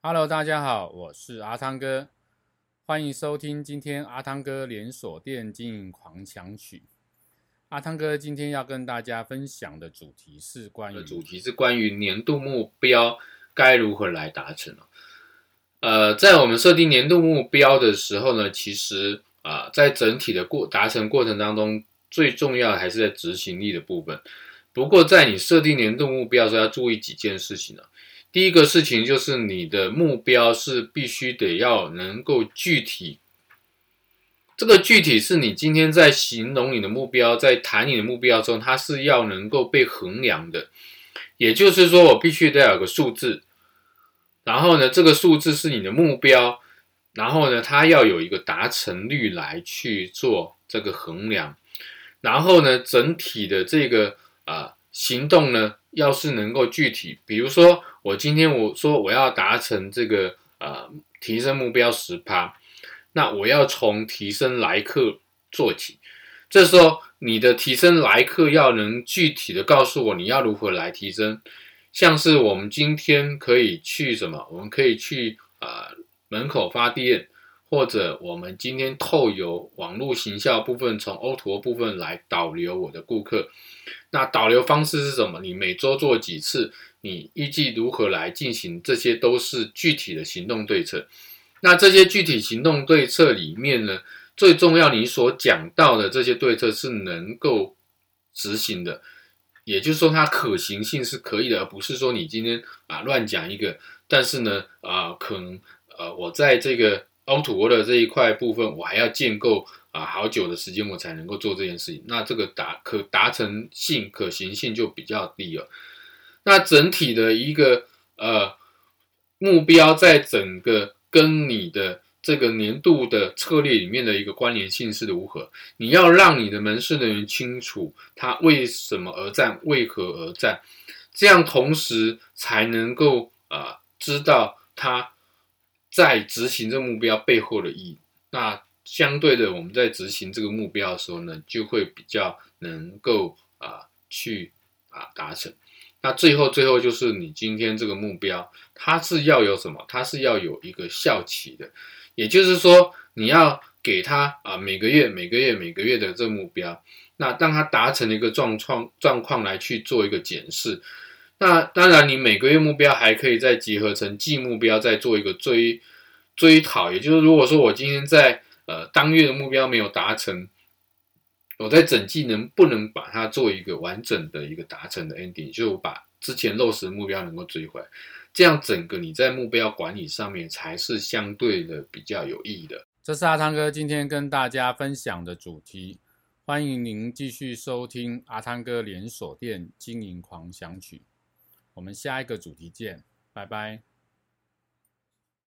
Hello，大家好，我是阿汤哥，欢迎收听今天阿汤哥连锁店经营狂想曲。阿汤哥今天要跟大家分享的主题是关于主题是关于年度目标该如何来达成。呃，在我们设定年度目标的时候呢，其实啊、在整体的过达成过程当中，最重要的还是在执行力的部分。不过，在你设定年度目标的时候，要注意几件事情呢。第一个事情就是你的目标是必须得要能够具体。这个具体是你今天在形容你的目标，在谈你的目标中，它是要能够被衡量的。也就是说，我必须得有个数字，然后呢，这个数字是你的目标，然后呢，它要有一个达成率来去做这个衡量，然后呢，整体的这个啊、行动呢，要是能够具体，比如说我今天我说我要达成这个呃提升目标十趴。那我要从提升来客做起，这时候你的提升来客要能具体的告诉我你要如何来提升，像是我们今天可以去什么？我们可以去啊、呃、门口发电，或者我们今天透由网络行销部分，从 Oto 部分来导流我的顾客。那导流方式是什么？你每周做几次？你预计如何来进行？这些都是具体的行动对策。那这些具体行动对策里面呢，最重要你所讲到的这些对策是能够执行的，也就是说它可行性是可以的，而不是说你今天啊乱讲一个，但是呢啊可能呃我在这个 O2O 的这一块部分，我还要建构啊好久的时间我才能够做这件事情，那这个达可达成性可行性就比较低了。那整体的一个呃目标在整个。跟你的这个年度的策略里面的一个关联性是如何？你要让你的门市人员清楚他为什么而战，为何而战，这样同时才能够啊、知道他在执行这个目标背后的意义。那相对的，我们在执行这个目标的时候呢，就会比较能够啊、去啊达成。那最后，最后就是你今天这个目标，它是要有什么？它是要有一个效期的，也就是说，你要给他啊每个月、每个月、每个月的这个目标，那当他达成一个状况状况来去做一个检视。那当然，你每个月目标还可以再集合成季目标，再做一个追追讨。也就是如果说我今天在呃当月的目标没有达成。我在整季能不能把它做一个完整的一个达成的 ending，就把之前落实的目标能够追回来，这样整个你在目标管理上面才是相对的比较有意义的。这是阿汤哥今天跟大家分享的主题，欢迎您继续收听阿汤哥连锁店经营狂想曲，我们下一个主题见，拜拜。